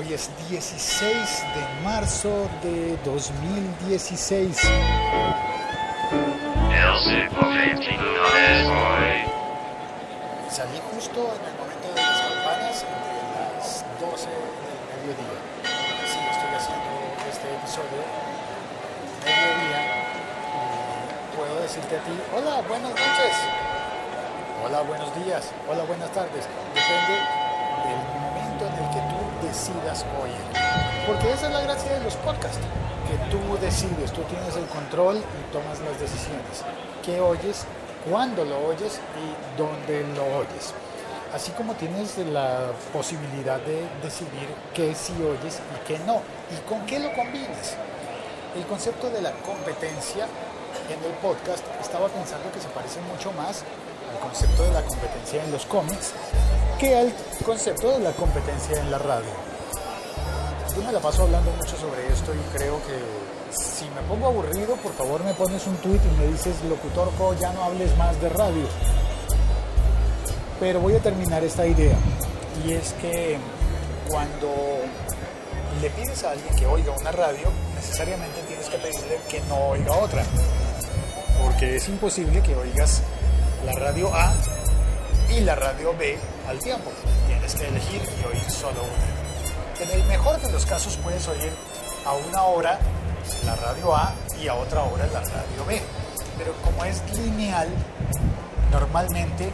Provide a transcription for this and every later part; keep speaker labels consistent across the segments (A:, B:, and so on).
A: Hoy es 16 de marzo de 2016. Salí justo en el momento de las campanas entre las 12 del mediodía. Sí, estoy haciendo este episodio mediodía y puedo decirte a ti, hola, buenas noches. Hola, buenos días. Hola, buenas tardes. Depende del momento en el que tú decidas oír. Porque esa es la gracia de los podcasts, que tú decides, tú tienes el control y tomas las decisiones. ¿Qué oyes? ¿Cuándo lo oyes? Y dónde lo oyes. Así como tienes la posibilidad de decidir qué sí oyes y qué no, y con qué lo combines. El concepto de la competencia en el podcast estaba pensando que se parece mucho más al concepto de la competencia en los cómics que al concepto de la competencia en la radio. Yo me la paso hablando mucho sobre esto y creo que si me pongo aburrido, por favor me pones un tweet y me dices, locutorco, ya no hables más de radio. Pero voy a terminar esta idea y es que cuando le pides a alguien que oiga una radio, necesariamente tienes que pedirle que no oiga otra. Porque es imposible que oigas la radio A y la radio B al tiempo. Tienes que elegir y oír solo una. En el mejor de los casos puedes oír a una hora la radio A y a otra hora la radio B. Pero como es lineal, normalmente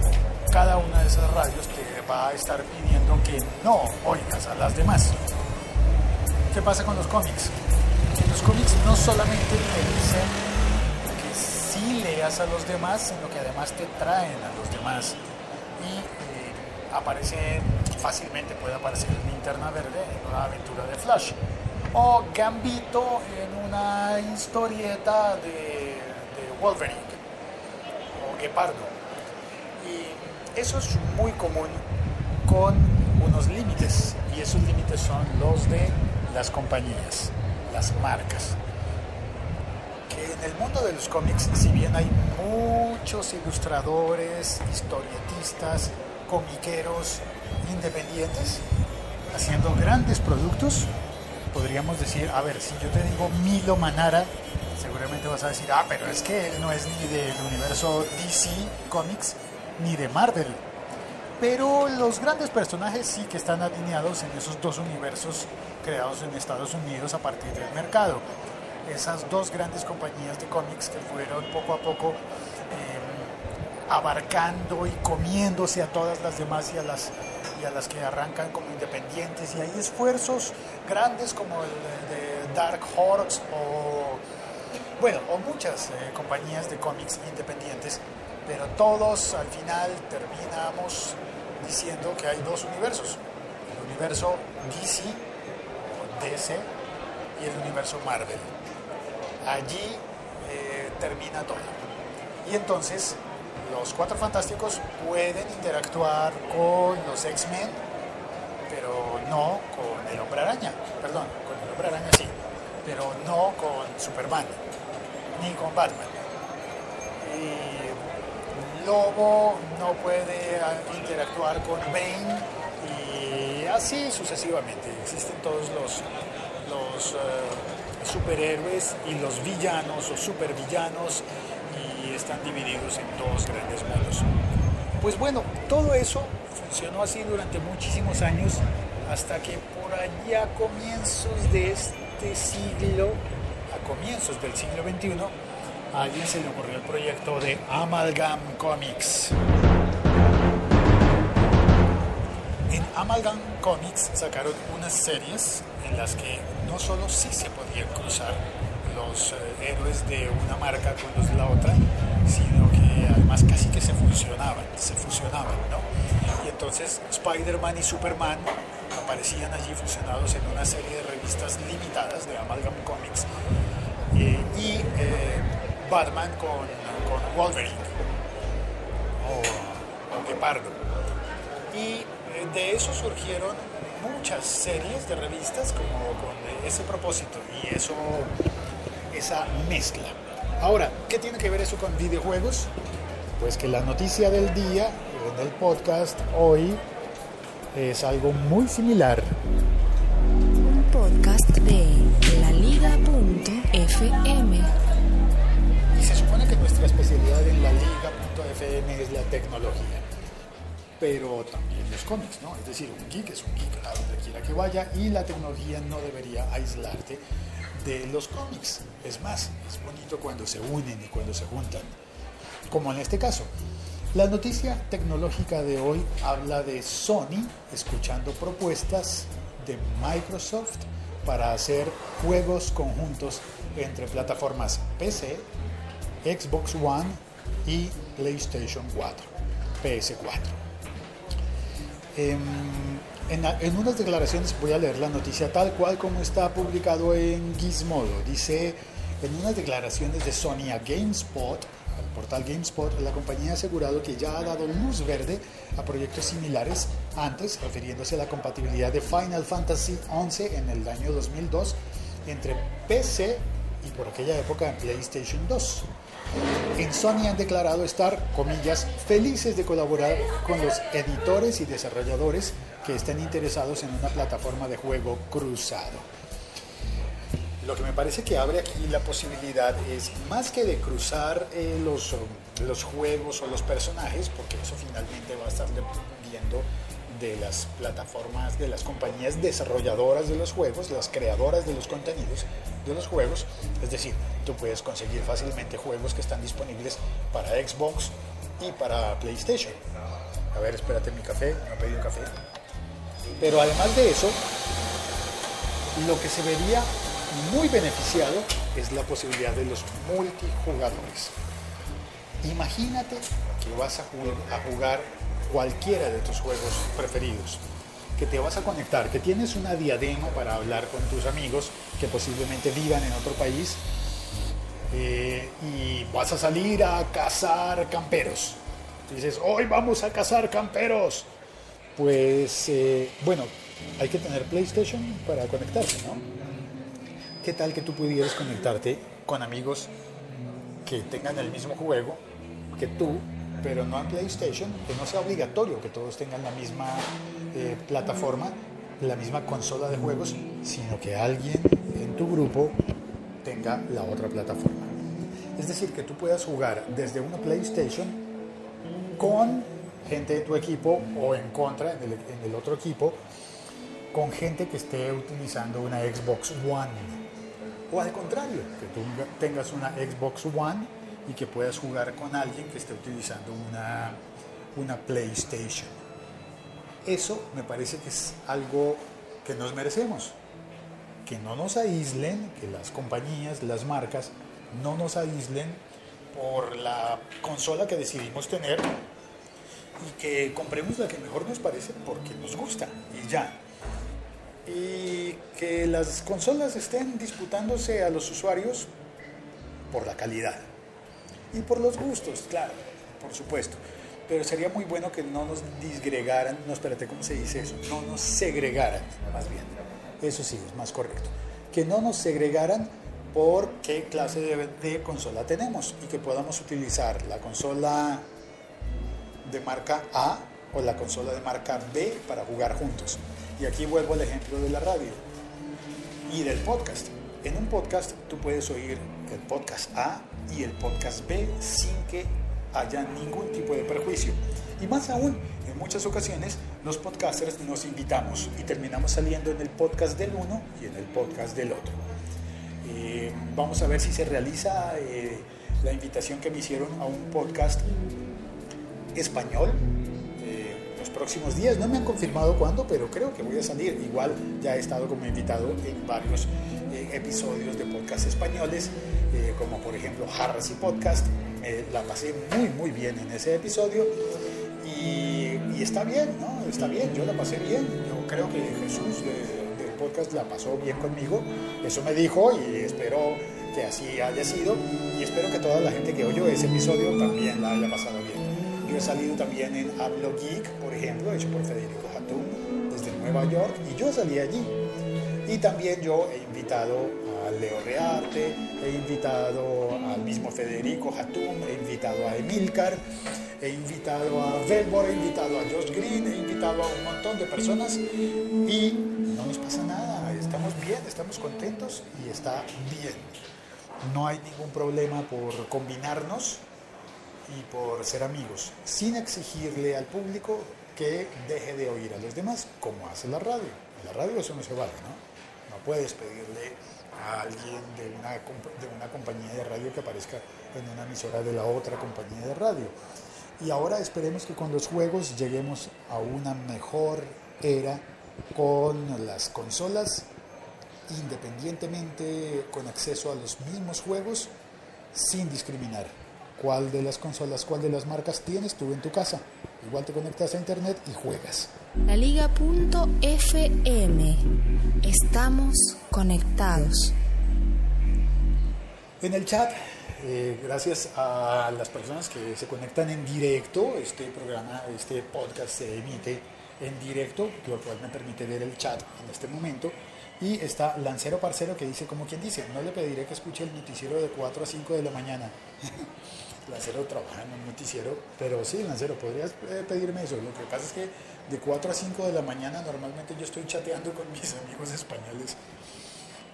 A: cada una de esas radios te va a estar pidiendo que no oigas a las demás. ¿Qué pasa con los cómics? Los cómics no solamente te dicen a los demás, sino que además te traen a los demás. Y eh, aparece fácilmente, puede aparecer Linterna Verde en una aventura de Flash. O Gambito en una historieta de, de Wolverine. O Guepardo. Y eso es muy común con unos límites. Y esos límites son los de las compañías, las marcas. En el mundo de los cómics, si bien hay muchos ilustradores, historietistas, comiqueros independientes, haciendo grandes productos, podríamos decir, a ver, si yo te digo Milo Manara, seguramente vas a decir, ah, pero es que él no es ni del universo DC Comics ni de Marvel. Pero los grandes personajes sí que están alineados en esos dos universos creados en Estados Unidos a partir del mercado. Esas dos grandes compañías de cómics que fueron poco a poco eh, abarcando y comiéndose a todas las demás y a las, y a las que arrancan como independientes. Y hay esfuerzos grandes como el de Dark Horse o, bueno, o muchas eh, compañías de cómics independientes pero todos al final terminamos diciendo que hay dos universos, el universo DC y el universo Marvel. Allí eh, termina todo. Y entonces los cuatro fantásticos pueden interactuar con los X-Men, pero no con el hombre araña, perdón, con el hombre araña sí, pero no con Superman, ni con Batman. Y Lobo no puede interactuar con Bane y así sucesivamente. Existen todos los, los uh, superhéroes y los villanos o supervillanos y están divididos en dos grandes mundos. Pues bueno, todo eso funcionó así durante muchísimos años hasta que por allá a comienzos de este siglo, a comienzos del siglo XXI, a alguien se le ocurrió el proyecto de Amalgam Comics. En Amalgam Comics sacaron unas series en las que no solo sí se podían cruzar los eh, héroes de una marca con los de la otra, sino que además casi que se fusionaban, se fusionaban, ¿no? Y entonces Spider-Man y Superman aparecían allí fusionados en una serie de revistas limitadas de Amalgam Comics eh, y eh, Batman con, con Wolverine o, o Gepardo. Y de eso surgieron muchas series de revistas como con ese propósito y eso, esa mezcla. Ahora, ¿qué tiene que ver eso con videojuegos? Pues que la noticia del día en el podcast hoy es algo muy similar.
B: Un podcast de laliga.fm.
A: Y se supone que nuestra especialidad en la liga.fm es la tecnología, pero también los cómics, ¿no? Es decir, un geek es un geek a donde quiera que vaya y la tecnología no debería aislarte de los cómics. Es más, es bonito cuando se unen y cuando se juntan, como en este caso. La noticia tecnológica de hoy habla de Sony escuchando propuestas de Microsoft para hacer juegos conjuntos entre plataformas PC, Xbox One y PlayStation 4, PS4. Em, en, unas declaraciones voy a leer la noticia tal cual como está publicado en Gizmodo. Dice, en unas declaraciones de Sony GameSpot, al portal GameSpot, la compañía ha asegurado que ya ha dado luz verde a proyectos similares antes, refiriéndose a la compatibilidad de Final Fantasy XI en el año 2002 entre PC y por aquella época en PlayStation 2. En Sony han declarado estar, comillas, felices de colaborar con los editores y desarrolladores que estén interesados en una plataforma de juego cruzado. Lo que me parece que abre aquí la posibilidad es más que de cruzar eh, los, los juegos o los personajes, porque eso finalmente va a estar dependiendo de las plataformas, de las compañías desarrolladoras de los juegos, las creadoras de los contenidos de los juegos. Es decir, tú puedes conseguir fácilmente juegos que están disponibles para Xbox y para PlayStation. A ver, espérate mi café, me he pedido café. Pero además de eso, lo que se vería muy beneficiado es la posibilidad de los multijugadores. Imagínate que vas a jugar cualquiera de tus juegos preferidos, que te vas a conectar, que tienes una diadema para hablar con tus amigos que posiblemente vivan en otro país eh, y vas a salir a cazar camperos. Dices, hoy vamos a cazar camperos. Pues eh, bueno, hay que tener PlayStation para conectarse, ¿no? ¿Qué tal que tú pudieras conectarte con amigos que tengan el mismo juego que tú pero no en PlayStation, que no sea obligatorio que todos tengan la misma eh, plataforma, la misma consola de juegos, sino que alguien en tu grupo tenga la otra plataforma. Es decir, que tú puedas jugar desde una PlayStation con gente de tu equipo o en contra, en el, en el otro equipo, con gente que esté utilizando una Xbox One. O al contrario, que tú tengas una Xbox One y que puedas jugar con alguien que esté utilizando una, una PlayStation. Eso me parece que es algo que nos merecemos. Que no nos aíslen, que las compañías, las marcas, no nos aíslen por la consola que decidimos tener y que compremos la que mejor nos parece porque nos gusta y ya. Y que las consolas estén disputándose a los usuarios por la calidad. Y por los gustos, claro, por supuesto. Pero sería muy bueno que no nos disgregaran, no, espérate, ¿cómo se dice eso? No nos segregaran, más bien. Eso sí, es más correcto. Que no nos segregaran por qué clase de, de consola tenemos y que podamos utilizar la consola de marca A o la consola de marca B para jugar juntos. Y aquí vuelvo al ejemplo de la radio y del podcast. En un podcast tú puedes oír el podcast A y el podcast B sin que haya ningún tipo de perjuicio. Y más aún, en muchas ocasiones los podcasters nos invitamos y terminamos saliendo en el podcast del uno y en el podcast del otro. Eh, vamos a ver si se realiza eh, la invitación que me hicieron a un podcast español eh, los próximos días. No me han confirmado cuándo, pero creo que voy a salir. Igual ya he estado como invitado en varios episodios de podcast españoles, como por ejemplo Harris y Podcast. la pasé muy muy bien en ese episodio y, está bien, ¿no? Está bien, yo la pasé bien. Yo creo que Jesús del podcast la pasó bien conmigo. Eso me dijo y espero que así haya sido. Y espero que toda la gente que oyó ese episodio también la haya pasado bien. Yo he salido también en Hablo Geek, por ejemplo, hecho por Federico Hatun desde Nueva York y yo salí allí. Y también yo he invitado a Leo Rearte, he invitado al mismo Federico Hatun, he invitado a Emilcar he invitado a Velbor, he invitado a Josh Green, he invitado a un montón de personas y no nos pasa nada, estamos bien, estamos contentos y está bien. No hay ningún problema por combinarnos y por ser amigos, sin exigirle al público que deje de oír a los demás, como hace la radio. La radio eso no se vale, ¿no? Puedes pedirle a alguien de una, de una compañía de radio que aparezca en una emisora de la otra compañía de radio. Y ahora esperemos que con los juegos lleguemos a una mejor era con las consolas, independientemente con acceso a los mismos juegos, sin discriminar. ¿Cuál de las consolas, cuál de las marcas tienes tú en tu casa? Igual te conectas a internet y juegas.
B: La Liga.fm. Estamos conectados.
A: En el chat eh, gracias a las personas que se conectan en directo, este programa, este podcast se emite en directo, lo cual me permite ver el chat en este momento. Y está Lancero Parcero que dice, como quien dice, no le pediré que escuche el noticiero de 4 a 5 de la mañana. Lancero trabaja en un noticiero, pero sí, Lancero, podrías eh, pedirme eso. Lo que pasa es que de 4 a 5 de la mañana normalmente yo estoy chateando con mis amigos españoles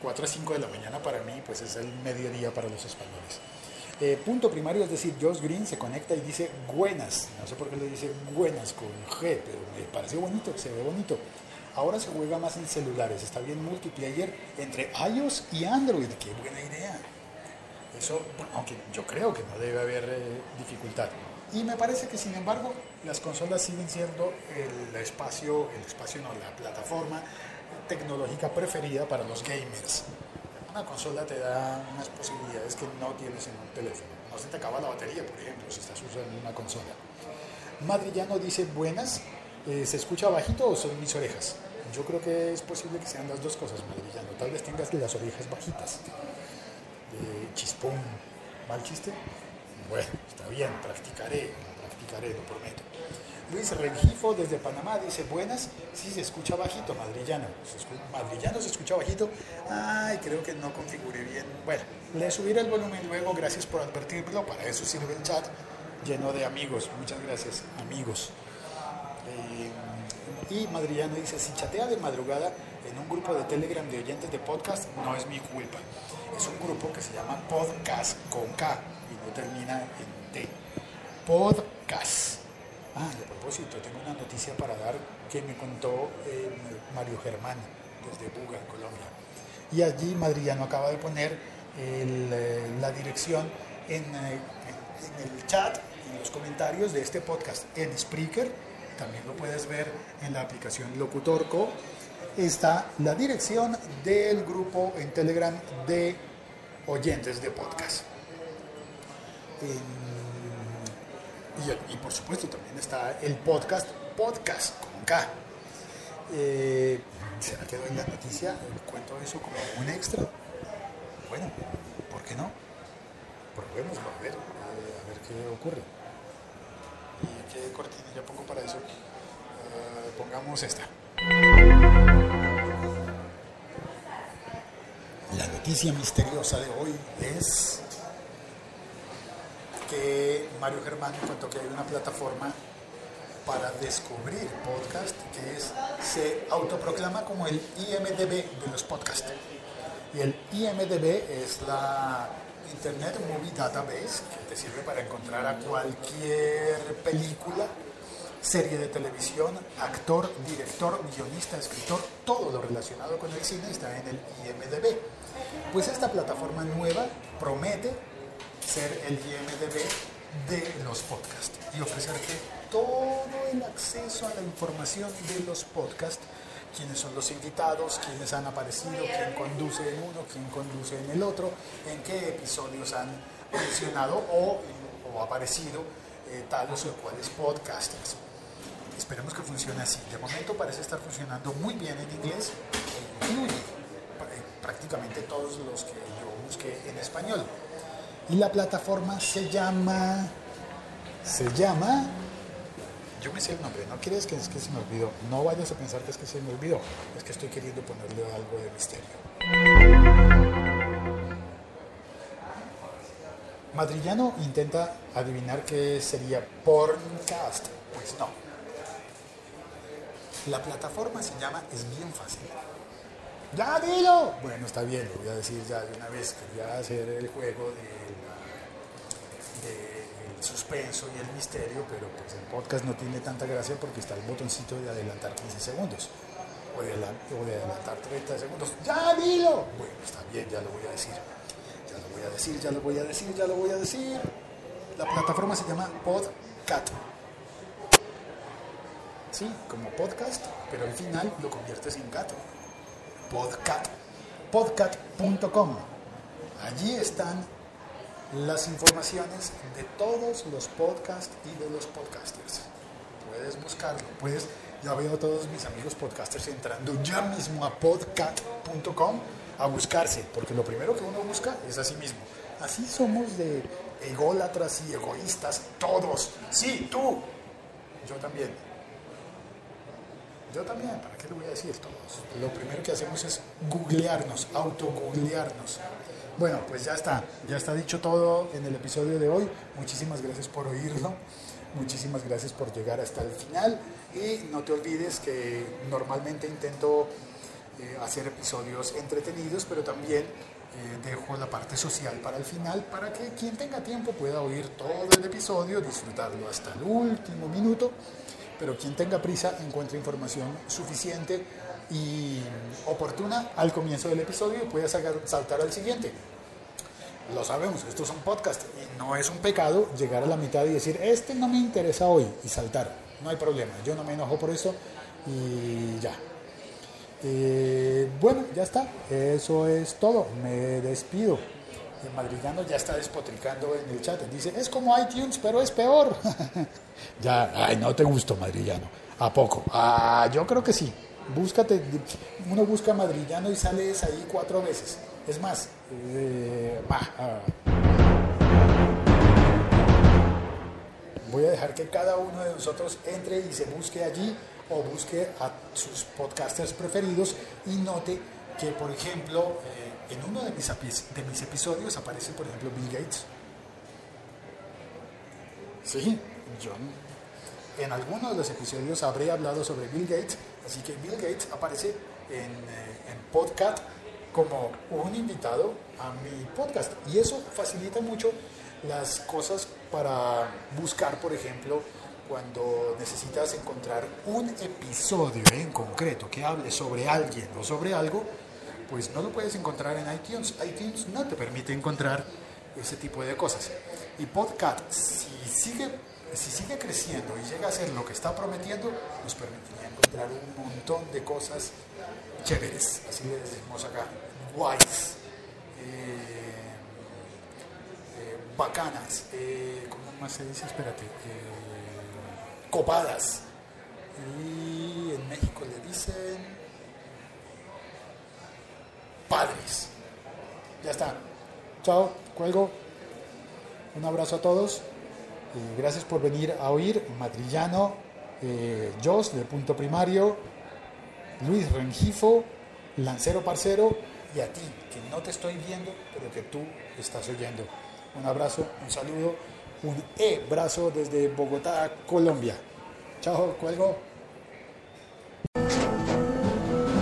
A: 4 a 5 de la mañana para mí, pues es el mediodía para los españoles. Eh, punto primario, es decir, Josh Green se conecta y dice buenas. No sé por qué le dice buenas con G, pero me parece bonito, se ve bonito. Ahora se juega más en celulares, está bien multiplayer entre iOS y Android. Qué buena idea. Eso, aunque yo creo que no debe haber eh, dificultad. Y me parece que sin embargo las consolas siguen siendo el espacio, el espacio no, la plataforma tecnológica preferida para los gamers. Una consola te da unas posibilidades que no tienes en un teléfono. No se te acaba la batería, por ejemplo, si estás usando una consola. Madrillano dice, buenas, eh, ¿se escucha bajito o son mis orejas? Yo creo que es posible que sean las dos cosas, Madrillano. Tal vez tengas las orejas bajitas. Eh, chispón, ¿mal chiste? Bueno, está bien, practicaré, practicaré, lo prometo. Luis Rengifo desde Panamá dice, buenas, sí se escucha bajito, madrillano. madrillano se escucha bajito. Ay, creo que no configuré bien. Bueno, le subiré el volumen luego, gracias por advertirlo, para eso sirve el chat lleno de amigos. Muchas gracias, amigos. Eh, y Madrillano dice, si chatea de madrugada en un grupo de Telegram de oyentes de podcast, no es mi culpa. Es un grupo que se llama Podcast con K y no termina en T. Podcast. Ah, a propósito, tengo una noticia para dar que me contó eh, Mario Germán desde Buga, en Colombia. Y allí Madrillano acaba de poner eh, la dirección eh, en, el chat, en los comentarios de este podcast en Spreaker. También lo puedes ver en la aplicación Locutorco. Está la dirección del grupo en Telegram de oyentes de podcast. Y, por supuesto también está el podcast, podcast con K. Eh, ¿Será que doy la noticia? ¿Cuento eso como un extra? Bueno, ¿por qué no? Probémoslo, a ver, a ver qué ocurre. ¿Y qué cortinilla pongo para eso? Eh, pongamos esta. Noticia misteriosa de hoy es que Mario Germán contó que hay una plataforma para descubrir podcast que se autoproclama como el IMDB de los podcasts. Y el IMDB es la Internet Movie Database que te sirve para encontrar a cualquier película serie de televisión, actor, director, guionista, escritor, todo lo relacionado con el cine está en el IMDB. Pues esta plataforma nueva promete ser el IMDB de los podcasts y ofrecerte todo el acceso a la información de los podcasts, quiénes son los invitados, quiénes han aparecido, quién conduce en uno, quién conduce en el otro, en qué episodios han mencionado o, aparecido eh, tales o cuales podcasters. Esperemos que funcione así. De momento parece estar funcionando muy bien en inglés e incluye prácticamente todos los que yo busqué en español. Y la plataforma se llama. Se llama. Yo me sé el nombre, no quieres que es que se me olvidó. No vayas a pensar que es que se me olvidó. Es que estoy queriendo ponerle algo de misterio. Madrillano intenta adivinar qué sería Porncast. Pues no. La plataforma se llama Es bien fácil. ¡Ya dilo! Bueno, está bien, lo voy a decir ya de una vez. Quería hacer el juego del de suspenso y el misterio, pero pues el podcast no tiene tanta gracia porque está el botoncito de adelantar 15 segundos o de, adelantar 30 segundos. ¡Ya dilo! Bueno, está bien, ya lo voy a decir. Ya lo voy a decir, ya lo voy a decir, ya lo voy a decir. La plataforma se llama Podcat. Sí, como podcast, pero al final lo conviertes en gato. Podcat. Podcat.com. Allí están las informaciones de todos los podcasts y de los podcasters. Puedes buscarlo, puedes, ya veo a todos mis amigos podcasters entrando ya mismo a podcat.com a buscarse, porque lo primero que uno busca es a sí mismo. Así somos de ególatras y egoístas todos. Sí, tú. Yo también. Yo también, ¿para qué le voy a decir todos? Lo primero que hacemos es googlearnos, autogooglearnos. Bueno, pues ya está, ya está dicho todo en el episodio de hoy. Muchísimas gracias por oírlo, muchísimas gracias por llegar hasta el final y no te olvides que normalmente intento eh, hacer episodios entretenidos, pero también eh, dejo la parte social para el final para que quien tenga tiempo pueda oír todo el episodio, disfrutarlo hasta el último minuto pero quien tenga prisa encuentre información suficiente y oportuna al comienzo del episodio y puede saltar al siguiente. Lo sabemos, estos son podcasts y no es un pecado llegar a la mitad y decir, este no me interesa hoy y saltar. No hay problema, yo no me enojo por eso y ya. Eh, bueno, ya está, eso es todo, me despido. El madrillano ya está despotricando en el chat. Dice, es como iTunes, pero es peor. ya, ay, no te gustó madrillano. ¿A poco? Ah, yo creo que sí. Búscate, uno busca madrillano y sales ahí cuatro veces. Es más, eh, voy a dejar que cada uno de nosotros entre y se busque allí o busque a sus podcasters preferidos y note que, por ejemplo, eh, en uno de mis, de mis episodios aparece, por ejemplo, Bill Gates. Sí, yo en alguno de los episodios habré hablado sobre Bill Gates, así que Bill Gates aparece en, eh, en podcast como un invitado a mi podcast. Y eso facilita mucho las cosas para buscar, por ejemplo, cuando necesitas encontrar un episodio en concreto que hable sobre alguien o sobre algo, pues no lo puedes encontrar en iTunes. iTunes no te permite encontrar ese tipo de cosas. Y Podcast, si sigue, si sigue creciendo y llega a ser lo que está prometiendo, nos permitiría encontrar un montón de cosas chéveres, así le decimos acá, guays, eh, eh, bacanas, eh, ¿cómo más se dice? Espérate, copadas. Y en México le dicen padres. Ya está. Chao, cuelgo. Un abrazo a todos. gracias por venir a oír Madrillano, eh, Jos de Punto Primario, Luis Rengifo, Lancero Parcero y a ti, que no te estoy viendo, pero que tú estás oyendo. Un abrazo, un saludo, un e-brazo desde Bogotá, Colombia. Chao, cuelgo.